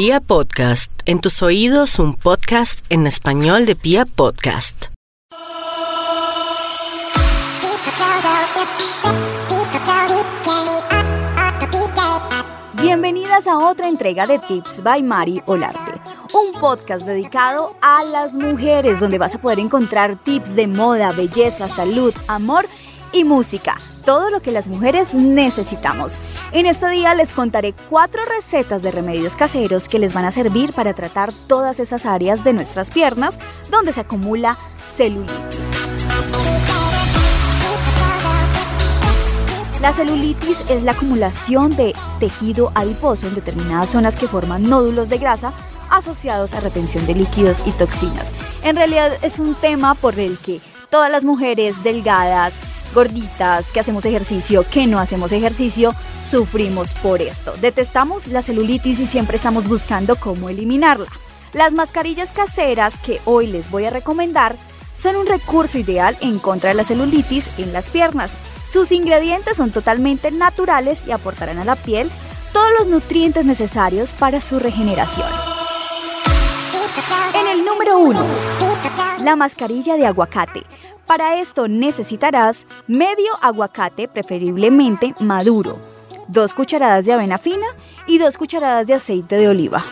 Pia Podcast, en tus oídos un podcast en español de Pia Podcast. Bienvenidas a otra entrega de Tips by Mari Olarte, un podcast dedicado a las mujeres donde vas a poder encontrar tips de moda, belleza, salud, amor y música, todo lo que las mujeres necesitamos. En este día les contaré cuatro recetas de remedios caseros que les van a servir para tratar todas esas áreas de nuestras piernas donde se acumula celulitis. La celulitis es la acumulación de tejido adiposo en determinadas zonas que forman nódulos de grasa asociados a retención de líquidos y toxinas. En realidad es un tema por el que todas las mujeres delgadas, gorditas, que hacemos ejercicio, que no hacemos ejercicio, sufrimos por esto. Detestamos la celulitis y siempre estamos buscando cómo eliminarla. Las mascarillas caseras que hoy les voy a recomendar son un recurso ideal en contra de la celulitis en las piernas. Sus ingredientes son totalmente naturales y aportarán a la piel todos los nutrientes necesarios para su regeneración. En el número 1, la mascarilla de aguacate. Para esto necesitarás medio aguacate, preferiblemente maduro, dos cucharadas de avena fina y dos cucharadas de aceite de oliva.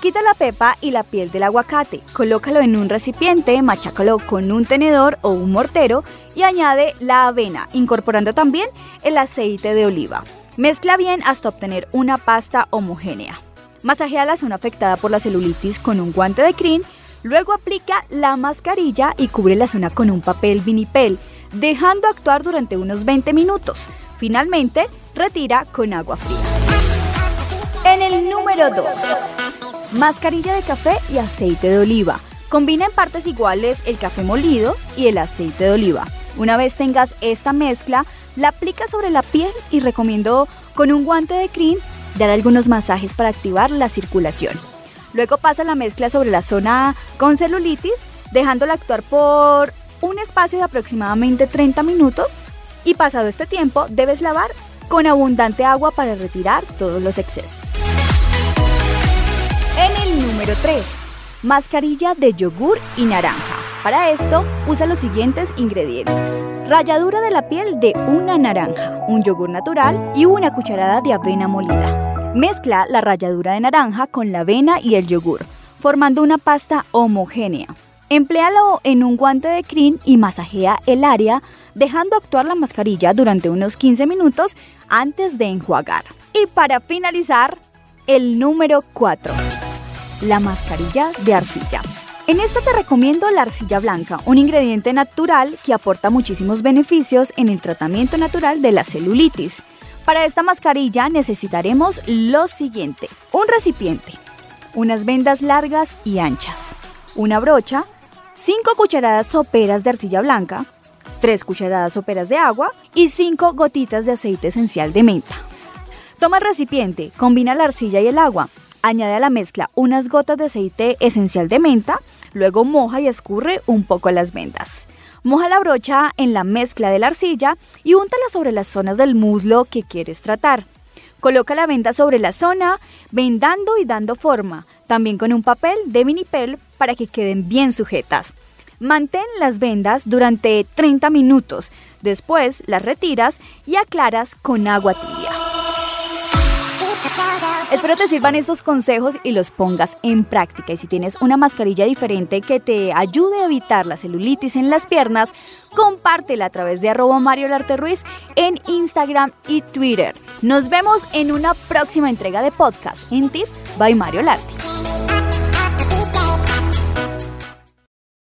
Quita la pepa y la piel del aguacate, colócalo en un recipiente, machácalo con un tenedor o un mortero y añade la avena, incorporando también el aceite de oliva. Mezcla bien hasta obtener una pasta homogénea. Masajea la zona afectada por la celulitis con un guante de crin Luego aplica la mascarilla y cubre la zona con un papel vinipel, dejando actuar durante unos 20 minutos. Finalmente, retira con agua fría. En el número 2, mascarilla de café y aceite de oliva. Combina en partes iguales el café molido y el aceite de oliva. Una vez tengas esta mezcla, la aplica sobre la piel y recomiendo con un guante de crin dar algunos masajes para activar la circulación. Luego pasa la mezcla sobre la zona con celulitis, dejándola actuar por un espacio de aproximadamente 30 minutos y pasado este tiempo debes lavar con abundante agua para retirar todos los excesos. En el número 3, mascarilla de yogur y naranja. Para esto, usa los siguientes ingredientes. Ralladura de la piel de una naranja, un yogur natural y una cucharada de avena molida. Mezcla la ralladura de naranja con la avena y el yogur, formando una pasta homogénea. Empléalo en un guante de crin y masajea el área, dejando actuar la mascarilla durante unos 15 minutos antes de enjuagar. Y para finalizar, el número 4, la mascarilla de arcilla. En esta te recomiendo la arcilla blanca, un ingrediente natural que aporta muchísimos beneficios en el tratamiento natural de la celulitis. Para esta mascarilla necesitaremos lo siguiente. Un recipiente, unas vendas largas y anchas, una brocha, 5 cucharadas soperas de arcilla blanca, 3 cucharadas soperas de agua y 5 gotitas de aceite esencial de menta. Toma el recipiente, combina la arcilla y el agua, añade a la mezcla unas gotas de aceite esencial de menta, luego moja y escurre un poco las vendas. Moja la brocha en la mezcla de la arcilla y úntala sobre las zonas del muslo que quieres tratar. Coloca la venda sobre la zona, vendando y dando forma, también con un papel de vinipel para que queden bien sujetas. Mantén las vendas durante 30 minutos, después las retiras y aclaras con agua tibia. Espero te sirvan estos consejos y los pongas en práctica. Y si tienes una mascarilla diferente que te ayude a evitar la celulitis en las piernas, compártela a través de arroba Mario Larte Ruiz en Instagram y Twitter. Nos vemos en una próxima entrega de podcast en Tips by Mario Larte.